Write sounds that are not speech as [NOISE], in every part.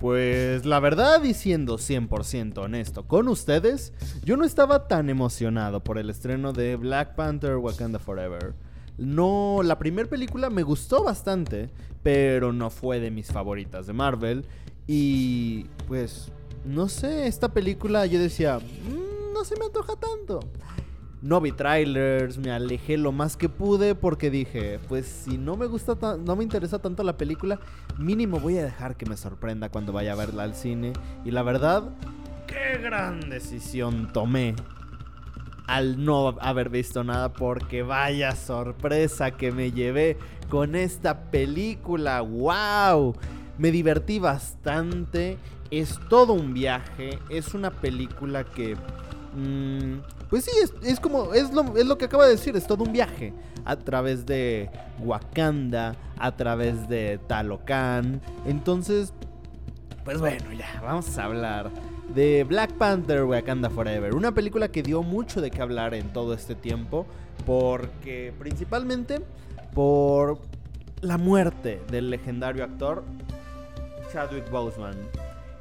Pues la verdad, diciendo 100% honesto con ustedes, yo no estaba tan emocionado por el estreno de Black Panther Wakanda Forever. No, la primera película me gustó bastante, pero no fue de mis favoritas de Marvel. Y pues, no sé, esta película yo decía, "Mm, no se me antoja tanto. No vi trailers, me alejé lo más que pude porque dije, pues si no me gusta, ta- no me interesa tanto la película, mínimo voy a dejar que me sorprenda cuando vaya a verla al cine. Y la verdad, qué gran decisión tomé al no haber visto nada porque vaya sorpresa que me llevé con esta película. ¡Wow! Me divertí bastante. Es todo un viaje. Es una película que... mm, pues sí, es, como... Es lo, es lo que acaba de decir. Es todo un viaje. A través de Wakanda. A través de Talocan. Entonces... Pues bueno, ya. Vamos a hablar de Black Panther Wakanda Forever. Una película que dio mucho de qué hablar en todo este tiempo. Porque principalmente por la muerte del legendario actor Chadwick Boseman.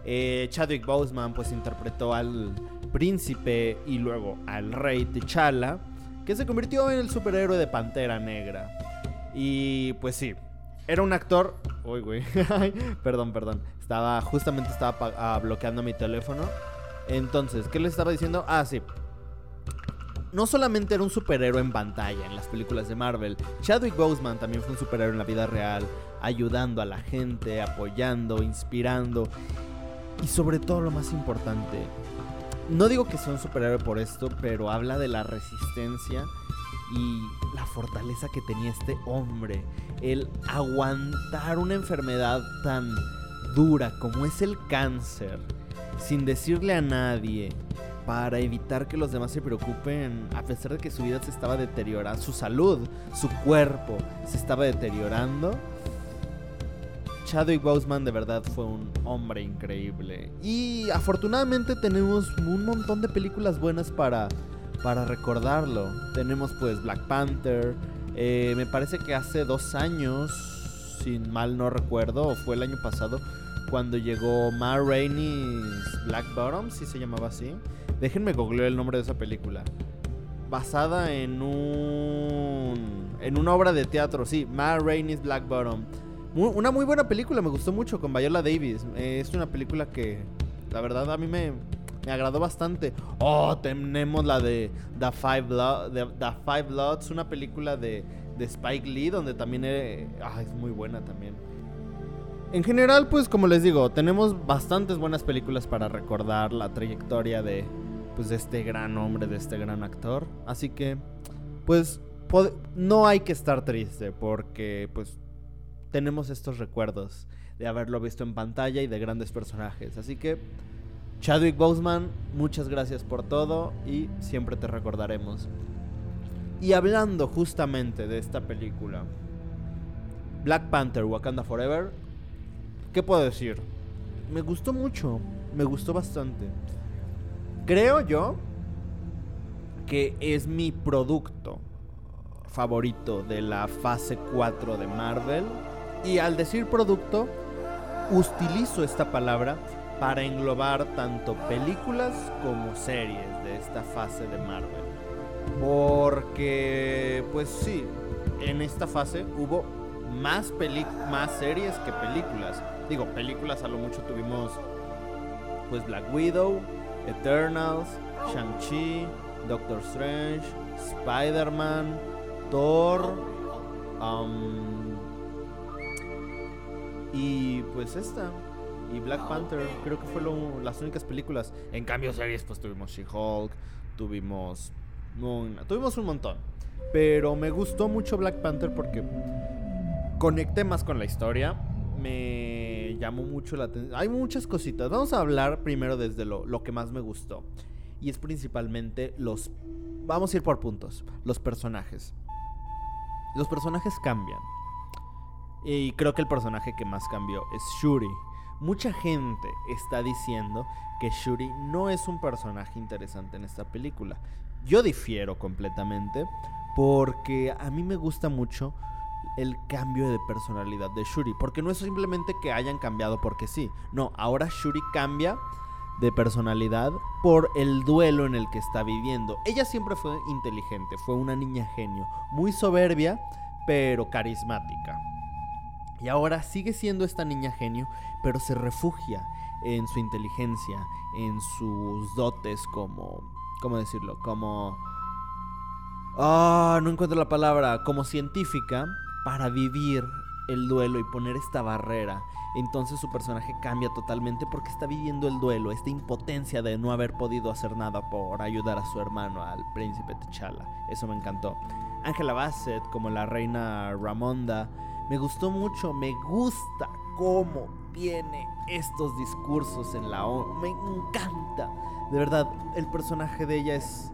Eh, Chadwick Boseman pues interpretó al príncipe y luego al rey T'Challa, que se convirtió en el superhéroe de Pantera Negra. Y pues sí, era un actor... Uy, güey. [LAUGHS] perdón, perdón. Estaba, justamente estaba ah, bloqueando mi teléfono. Entonces, ¿qué les estaba diciendo? Ah, sí. No solamente era un superhéroe en pantalla en las películas de Marvel, Chadwick Boseman también fue un superhéroe en la vida real, ayudando a la gente, apoyando, inspirando y sobre todo lo más importante, no digo que sea un superhéroe por esto, pero habla de la resistencia y la fortaleza que tenía este hombre, el aguantar una enfermedad tan dura como es el cáncer, sin decirle a nadie, para evitar que los demás se preocupen, a pesar de que su vida se estaba deteriorando, su salud, su cuerpo se estaba deteriorando. Chadwick Boseman de verdad fue un hombre increíble. Y afortunadamente tenemos un montón de películas buenas para, para recordarlo. Tenemos pues Black Panther. eh, me parece que hace dos años, sin mal no recuerdo, o fue el año pasado, cuando llegó Ma Rainey's Black Bottom, si se llamaba así. Déjenme googlear el nombre de esa película. Basada en un. en una obra de teatro, sí, Ma Rainey's Black Bottom. Una muy buena película, me gustó mucho con Viola Davis. Es una película que, la verdad, a mí me, me agradó bastante. Oh, tenemos la de The Five, Blo- de- The Five Bloods, una película de, de Spike Lee, donde también eh, ah, es muy buena también. En general, pues como les digo, tenemos bastantes buenas películas para recordar la trayectoria de, pues, de este gran hombre, de este gran actor. Así que, pues, no hay que estar triste porque, pues, tenemos estos recuerdos de haberlo visto en pantalla y de grandes personajes. Así que, Chadwick Boseman, muchas gracias por todo y siempre te recordaremos. Y hablando justamente de esta película, Black Panther Wakanda Forever, ¿qué puedo decir? Me gustó mucho, me gustó bastante. Creo yo que es mi producto favorito de la fase 4 de Marvel. Y al decir producto, utilizo esta palabra para englobar tanto películas como series de esta fase de Marvel. Porque, pues sí, en esta fase hubo más, peli más series que películas. Digo, películas a lo mucho tuvimos pues Black Widow, Eternals, Shang-Chi, Doctor Strange, Spider-Man, Thor, um, y pues esta, y Black Panther, creo que fueron las únicas películas. En cambio, series, pues tuvimos She-Hulk, tuvimos, un- tuvimos un montón. Pero me gustó mucho Black Panther porque conecté más con la historia. Me llamó mucho la atención. Hay muchas cositas. Vamos a hablar primero desde lo, lo que más me gustó. Y es principalmente los... Vamos a ir por puntos. Los personajes. Los personajes cambian. Y creo que el personaje que más cambió es Shuri. Mucha gente está diciendo que Shuri no es un personaje interesante en esta película. Yo difiero completamente porque a mí me gusta mucho el cambio de personalidad de Shuri. Porque no es simplemente que hayan cambiado porque sí. No, ahora Shuri cambia de personalidad por el duelo en el que está viviendo. Ella siempre fue inteligente, fue una niña genio, muy soberbia, pero carismática. Y ahora sigue siendo esta niña genio, pero se refugia en su inteligencia, en sus dotes como, ¿cómo decirlo? Como... Ah, no encuentro la palabra, como científica, para vivir el duelo y poner esta barrera entonces su personaje cambia totalmente porque está viviendo el duelo, esta impotencia de no haber podido hacer nada por ayudar a su hermano, al príncipe T'Challa. Eso me encantó. Angela Bassett como la reina Ramonda, me gustó mucho, me gusta cómo tiene estos discursos en la ONU, me encanta. De verdad, el personaje de ella es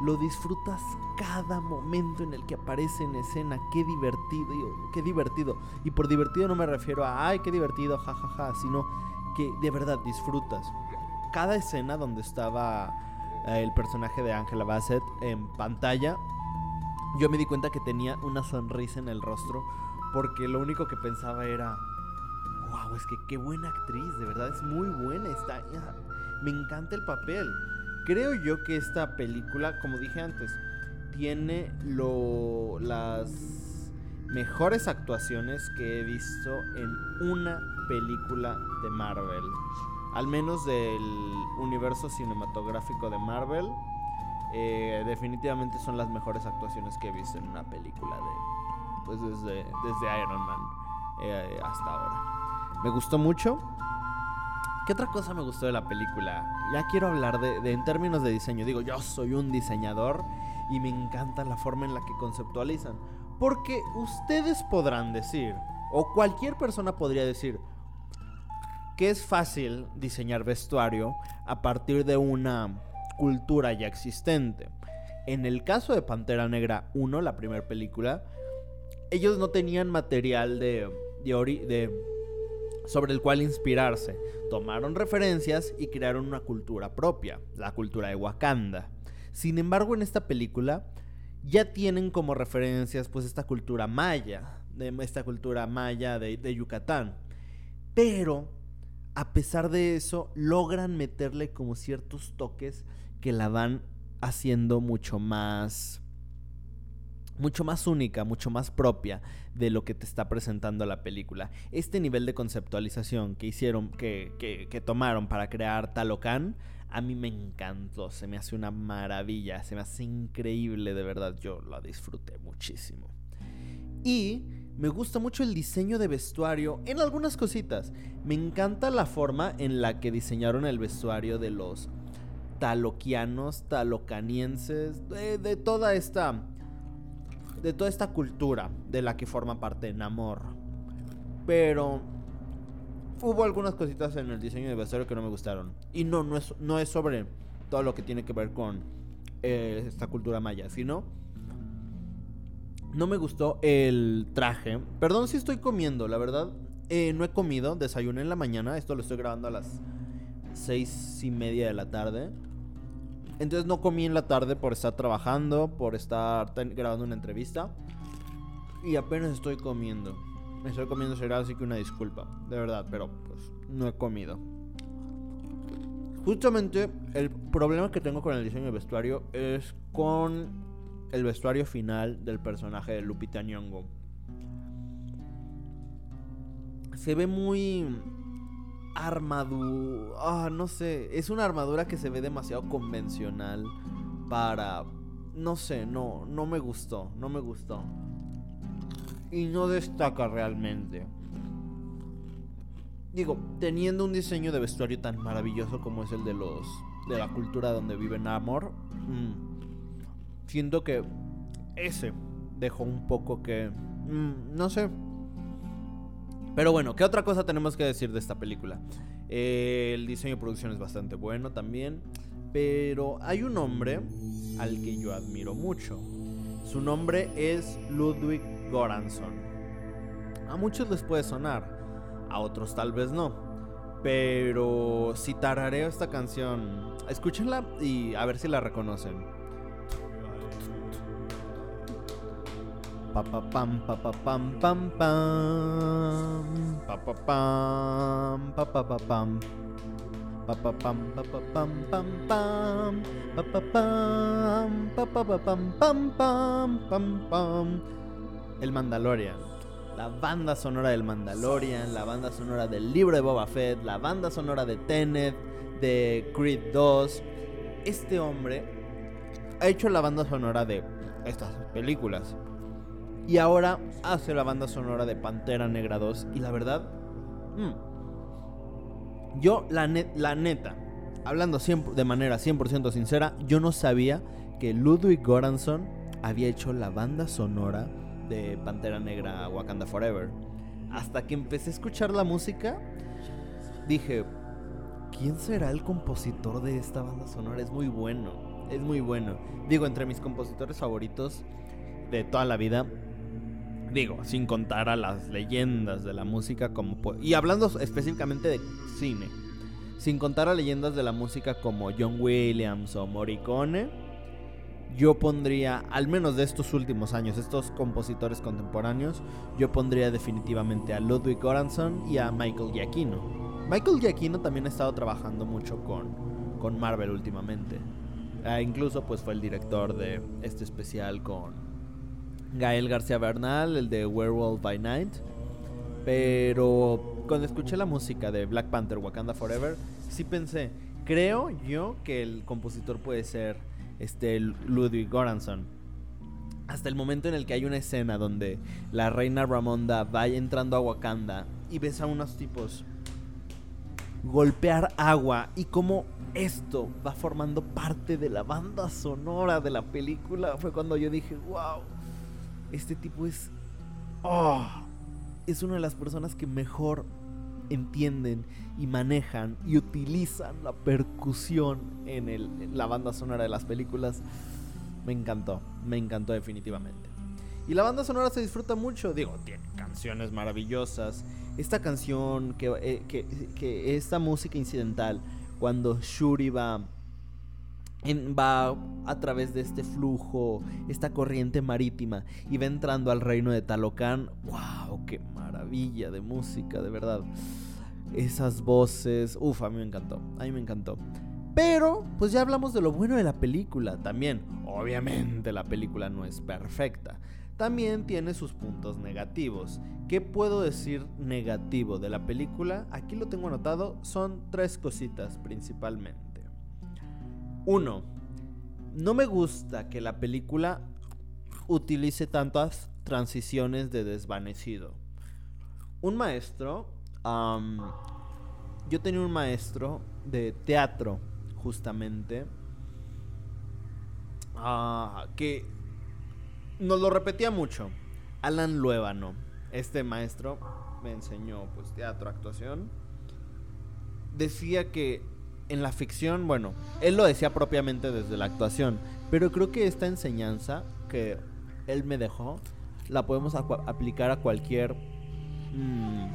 lo disfrutas cada momento en el que aparece en escena. Qué divertido, qué divertido. Y por divertido no me refiero a, ay, qué divertido, jajaja, ja, sino que de verdad disfrutas. Cada escena donde estaba eh, el personaje de Angela Bassett en pantalla, yo me di cuenta que tenía una sonrisa en el rostro porque lo único que pensaba era, wow, es que qué buena actriz, de verdad es muy buena, está, me encanta el papel. Creo yo que esta película, como dije antes, tiene lo, las mejores actuaciones que he visto en una película de Marvel. Al menos del universo cinematográfico de Marvel. Eh, definitivamente son las mejores actuaciones que he visto en una película de. Pues desde, desde Iron Man eh, hasta ahora. Me gustó mucho. ¿Qué otra cosa me gustó de la película? Ya quiero hablar de, en términos de diseño. Digo, yo soy un diseñador y me encanta la forma en la que conceptualizan. Porque ustedes podrán decir, o cualquier persona podría decir, que es fácil diseñar vestuario a partir de una cultura ya existente. En el caso de Pantera Negra 1, la primera película, ellos no tenían material de, sobre el cual inspirarse. Tomaron referencias y crearon una cultura propia, la cultura de Wakanda. Sin embargo, en esta película ya tienen como referencias pues esta cultura maya, de esta cultura maya de Yucatán. Pero, a pesar de eso, logran meterle como ciertos toques que la van haciendo mucho más mucho más única, mucho más propia de lo que te está presentando la película. Este nivel de conceptualización que hicieron, que, que, tomaron para crear Talocan, a mí me encantó, se me hace una maravilla, se me hace increíble, de verdad, yo lo disfruté muchísimo. Y me gusta mucho el diseño de vestuario en algunas cositas. Me encanta la forma en la que diseñaron el vestuario de los taloquianos, talocanienses, de toda esta de toda esta cultura de la que forma parte Namor. Pero hubo algunas cositas en el diseño de vestuario que no me gustaron. Y no, no es, no es sobre todo lo que tiene que ver con eh, esta cultura maya, sino... No me gustó el traje. Perdón si estoy comiendo, la verdad. Eh, no he comido, desayuné en la mañana. Esto lo estoy grabando a las seis y media de la tarde. Entonces no comí en la tarde por estar trabajando, por estar grabando una entrevista. Y apenas estoy comiendo. Me estoy comiendo cereal, así que una disculpa. De verdad, pero pues no he comido. Justamente el problema que tengo con el diseño de vestuario es con el vestuario final del personaje de Lupita Nyong'o. Se ve muy armadura. Ah, no sé. Es una armadura que se ve demasiado convencional para. No sé, no, no me gustó. No me gustó. Y no destaca realmente. Digo, teniendo un diseño de vestuario tan maravilloso como es el de los. de la cultura donde vive Namor. Mm, siento que ese dejó un poco que. Mm, no sé pero bueno, ¿qué otra cosa tenemos que decir de esta película? Eh, el diseño de producción es bastante bueno también. Pero hay un hombre al que yo admiro mucho. Su nombre es Ludwig Goranson. A muchos les puede sonar, a otros tal vez no. Pero si tarareo esta canción, escúchenla y a ver si la reconocen. Pa pa pam pa pa pam pam pam. Pa pa pam pa pa pa pam. Pa pa pam pa pa pam pam pam. Pa pa pam pa pa pa pam pam pam pam pam. El Mandalorian. La banda sonora del Mandalorian, la banda sonora del libro de Boba Fett, la banda sonora de Tenet, de Creed 2. Este hombre ha hecho la banda sonora de estas películas. Y ahora hace la banda sonora de Pantera Negra 2. Y la verdad, mm, yo la, la neta, hablando de manera 100% sincera, yo no sabía que Ludwig Göransson había hecho la banda sonora de Pantera Negra Wakanda Forever. Hasta que empecé a escuchar la música, dije, ¿quién será el compositor de esta banda sonora? Es muy bueno, es muy bueno. Digo, entre mis compositores favoritos de toda la vida, digo, sin contar a las leyendas de la música como... Y hablando específicamente de cine, sin contar a leyendas de la música como John Williams o Morricone, yo pondría, al menos de estos últimos años, estos compositores contemporáneos, yo pondría definitivamente a Ludwig Göransson y a Michael Giacchino. Michael Giacchino también ha estado trabajando mucho con, con Marvel últimamente. Ah, incluso pues fue el director de este especial con Gael García Bernal, el de Werewolf by Night. Pero cuando escuché la música de Black Panther Wakanda Forever, sí pensé, creo yo que el compositor puede ser este Ludwig Göransson. Hasta el momento en el que hay una escena donde la reina Ramonda va entrando a Wakanda y ves a unos tipos golpear agua y como esto va formando parte de la banda sonora de la película, fue cuando yo dije, wow, este tipo es. Oh, es una de las personas que mejor entienden y manejan y utilizan la percusión en, la banda sonora de las películas. Me encantó, me encantó definitivamente. Y la banda sonora se disfruta mucho, digo, tiene canciones maravillosas. Esta canción, que, eh, que esta música incidental, cuando Shuri va va a través de este flujo, esta corriente marítima y va entrando al reino de Talocan. ¡Wow! ¡Qué maravilla de música, de verdad! Esas voces, uf, a mí me encantó, a mí me encantó. Pero, pues ya hablamos de lo bueno de la película también. Obviamente la película no es perfecta. También tiene sus puntos negativos. ¿Qué puedo decir negativo de la película? Aquí lo tengo anotado, son tres cositas principalmente. Uno, no me gusta que la película utilice tantas transiciones de desvanecido. Un maestro, yo tenía un maestro de teatro, justamente, ah, que nos lo repetía mucho. Alan Luébano, este maestro me enseñó pues teatro, actuación. Decía que en la ficción, bueno, él lo decía propiamente desde la actuación, pero creo que esta enseñanza que él me dejó la podemos aplicar a cualquier mm,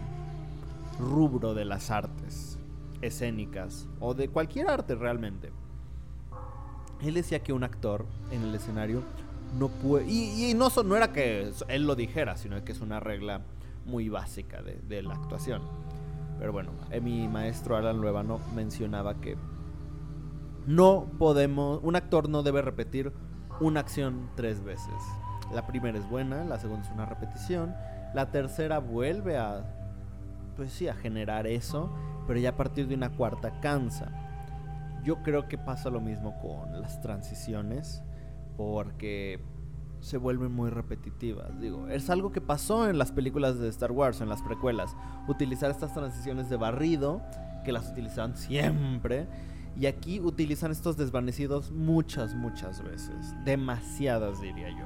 rubro de las artes escénicas o de cualquier arte realmente. Él decía que un actor en el escenario no puede... Y, no, no era que él lo dijera, sino que es una regla muy básica de, de la actuación pero bueno, eh, mi maestro Alan Luevano mencionaba que no podemos, un actor no debe repetir una acción tres veces. La primera es buena, la segunda es una repetición, la tercera vuelve a, pues sí, a generar eso, pero ya a partir de una cuarta cansa. Yo creo que pasa lo mismo con las transiciones, porque se vuelven muy repetitivas. Digo, es algo que pasó en las películas de Star Wars, en las precuelas. Utilizar estas transiciones de barrido, que las utilizaban siempre. Y aquí utilizan estos desvanecidos muchas, muchas veces. Demasiadas, diría yo.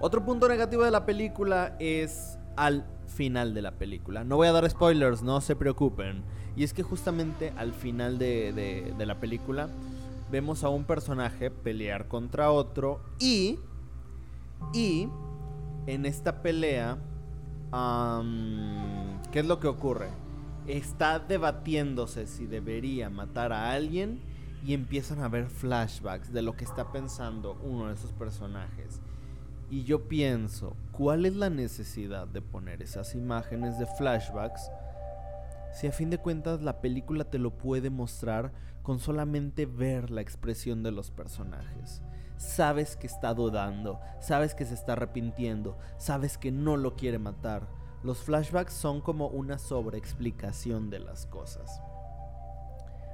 Otro punto negativo de la película es al final de la película. No voy a dar spoilers, no se preocupen. Y es que justamente al final de, de la película vemos a un personaje pelear contra otro y y en esta pelea ¿qué es lo que ocurre? Está debatiéndose si debería matar a alguien y empiezan a ver flashbacks de lo que está pensando uno de esos personajes. Y yo pienso, ¿cuál es la necesidad de poner esas imágenes de flashbacks si a fin de cuentas la película te lo puede mostrar con solamente ver la expresión de los personajes? Sabes que está dudando, sabes que se está arrepintiendo, sabes que no lo quiere matar. Los flashbacks son como una sobreexplicación de las cosas.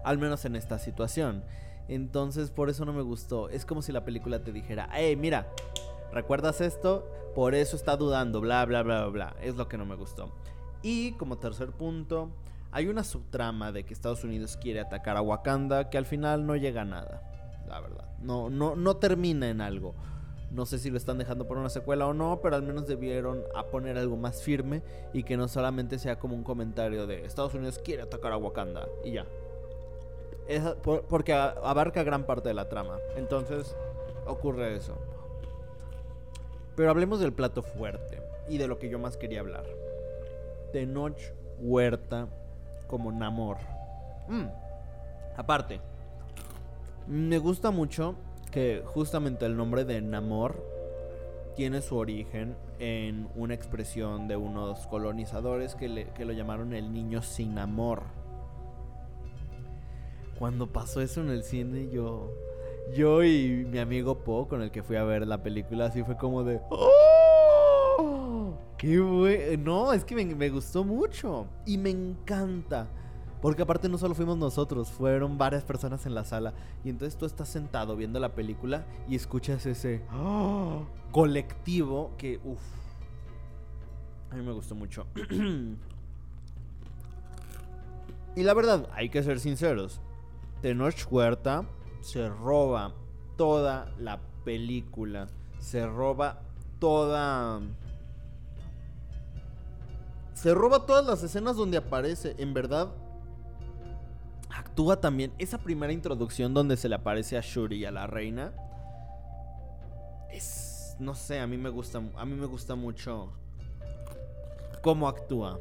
Al menos en esta situación. Entonces por eso no me gustó. Es como si la película te dijera, hey, mira, ¿recuerdas esto? Por eso está dudando, bla, bla, bla, bla. Es lo que no me gustó. Y como tercer punto, hay una subtrama de que Estados Unidos quiere atacar a Wakanda que al final no llega a nada. La verdad. No, no, no termina en algo. No sé si lo están dejando por una secuela o no, pero al menos debieron a poner algo más firme y que no solamente sea como un comentario de Estados Unidos quiere atacar a Wakanda y ya. porque abarca gran parte de la trama. Entonces ocurre eso. Pero hablemos del plato fuerte y de lo que yo más quería hablar. Tenoch Huerta como Namor. Mm. Aparte, me gusta mucho que justamente el nombre de Namor tiene su origen en una expresión de unos colonizadores que, que lo llamaron el niño sin amor. Cuando pasó eso en el cine, yo, yo y mi amigo Po, con el que fui a ver la película, así fue como de... ¡Oh! ¡Qué bueno! No, es que me, me gustó mucho. Y me encanta. Porque aparte no solo fuimos nosotros, fueron varias personas en la sala. Y entonces tú estás sentado viendo la película y escuchas ese ¡oh! [GASPS] colectivo que, uff, a mí me gustó mucho. [CLEARS THROAT] y la verdad, hay que ser sinceros. Tenoch Huerta se roba toda la película. Se roba toda... Se roba todas las escenas donde aparece. En verdad, actúa también. Esa primera introducción donde se le aparece a Shuri y a la reina. Es. No sé, a mí me gusta. A mí me gusta mucho. Cómo actúa.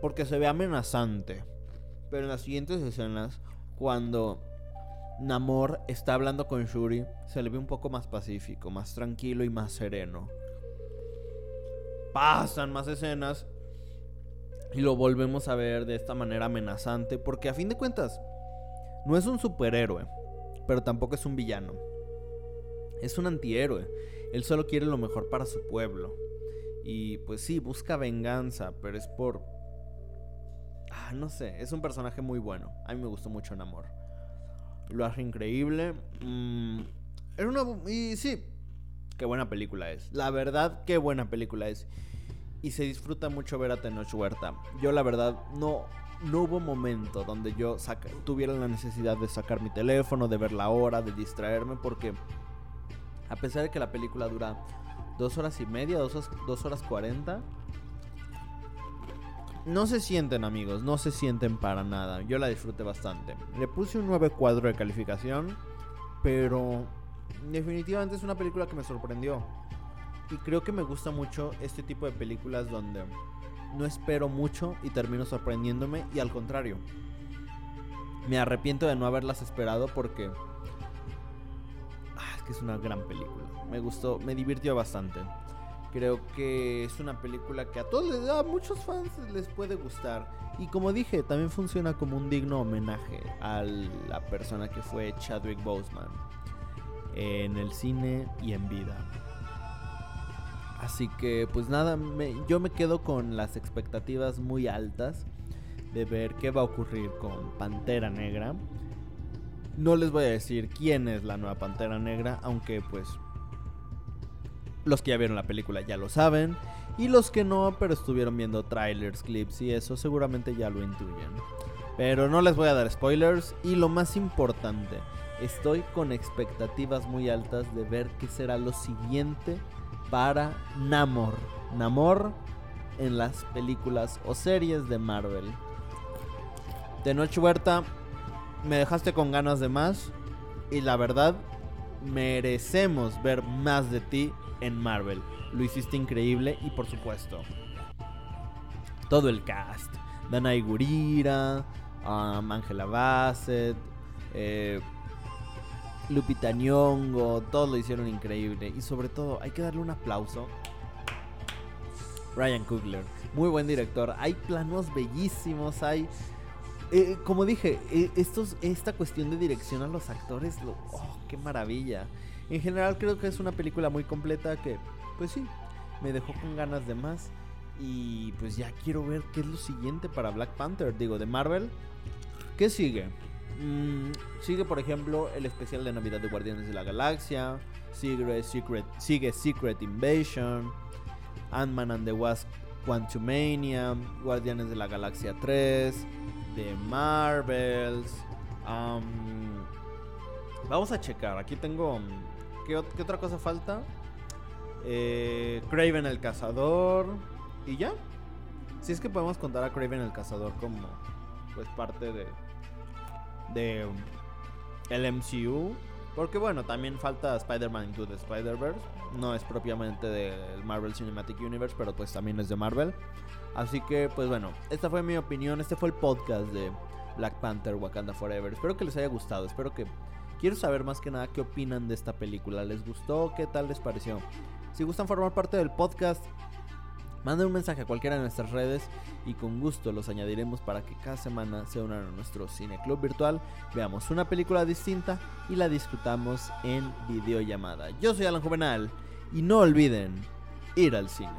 Porque se ve amenazante. Pero en las siguientes escenas. Cuando Namor está hablando con Shuri, se le ve un poco más pacífico, más tranquilo y más sereno. Pasan más escenas y lo volvemos a ver de esta manera amenazante, porque a fin de cuentas, no es un superhéroe, pero tampoco es un villano. Es un antihéroe. Él solo quiere lo mejor para su pueblo. Y pues sí, busca venganza, pero es por... Ah, no sé, es un personaje muy bueno. A mí me gustó mucho Namor lo hace increíble. Mm, es una. Y sí, qué buena película es. La verdad, qué buena película es. Y se disfruta mucho ver a Tenoch Huerta. Yo, la verdad, no. No hubo momento donde yo tuviera la necesidad de sacar mi teléfono, de ver la hora, de distraerme, porque a pesar de que la película dura dos horas y media, dos, dos horas cuarenta, no se sienten amigos, no se sienten para nada. Yo la disfruté bastante. Le puse un 9 cuadro de calificación, pero definitivamente es una película que me sorprendió. Y creo que me gusta mucho este tipo de películas donde no espero mucho y termino sorprendiéndome y al contrario. Me arrepiento de no haberlas esperado porque ah, es que es una gran película. Me gustó, me divirtió bastante. Creo que es una película que a todos, a muchos fans les puede gustar. Y como dije, también funciona como un digno homenaje a la persona que fue Chadwick Boseman en el cine y en vida. Así que pues nada, yo me quedo con las expectativas muy altas de ver qué va a ocurrir con Pantera Negra. No les voy a decir quién es la nueva Pantera Negra, aunque pues los que ya vieron la película ya lo saben. Y los que no, pero estuvieron viendo trailers, clips y eso, seguramente ya lo intuyen. Pero no les voy a dar spoilers. Y lo más importante, estoy con expectativas muy altas de ver qué será lo siguiente para Namor. Namor en las películas o series de Marvel. De Noche Huerta, me dejaste con ganas de más. Y la verdad, merecemos ver más de ti en Marvel. Lo hiciste increíble y por supuesto, todo el cast. Dana Gurira, um, Angela Bassett, eh, Lupita Nyong'o, todos lo hicieron increíble. Y sobre todo, hay que darle un aplauso. Ryan Coogler, muy buen director. Hay planos bellísimos, hay... eh, como dije, eh, estos, esta cuestión de dirección a los actores, lo, oh, qué maravilla. En general creo que es una película muy completa que, pues sí, me dejó con ganas de más. Y pues ya quiero ver qué es lo siguiente para Black Panther. Digo, de Marvel. ¿Qué sigue? Mm, sigue, por ejemplo, el especial de Navidad de Guardianes de la Galaxia. Sigue Secret, sigue Secret Invasion. Ant-Man and the Wasp Quantumania. Guardianes de la Galaxia 3. The Marvels. am, vamos a checar. Aquí tengo. mm, ¿Qué, qué otra cosa falta? Eh, Craven el Cazador. Y ya. Si es que podemos contar a Craven el Cazador como pues parte de de el MCU, porque bueno, también falta Spider-Man Into the Spider-Verse, no es propiamente del Marvel Cinematic Universe, pero pues también es de Marvel. Así que pues bueno, esta fue mi opinión, este fue el podcast de Black Panther Wakanda Forever. Espero que les haya gustado, espero que quiero saber más que nada qué opinan de esta película. ¿Les gustó? ¿Qué tal les pareció? Si gustan formar parte del podcast, Manden un mensaje a cualquiera de nuestras redes y con gusto los añadiremos para que cada semana se unan a nuestro cine club virtual, veamos una película distinta y la discutamos en videollamada. Yo soy Alan Juvenal y no olviden ir al cine.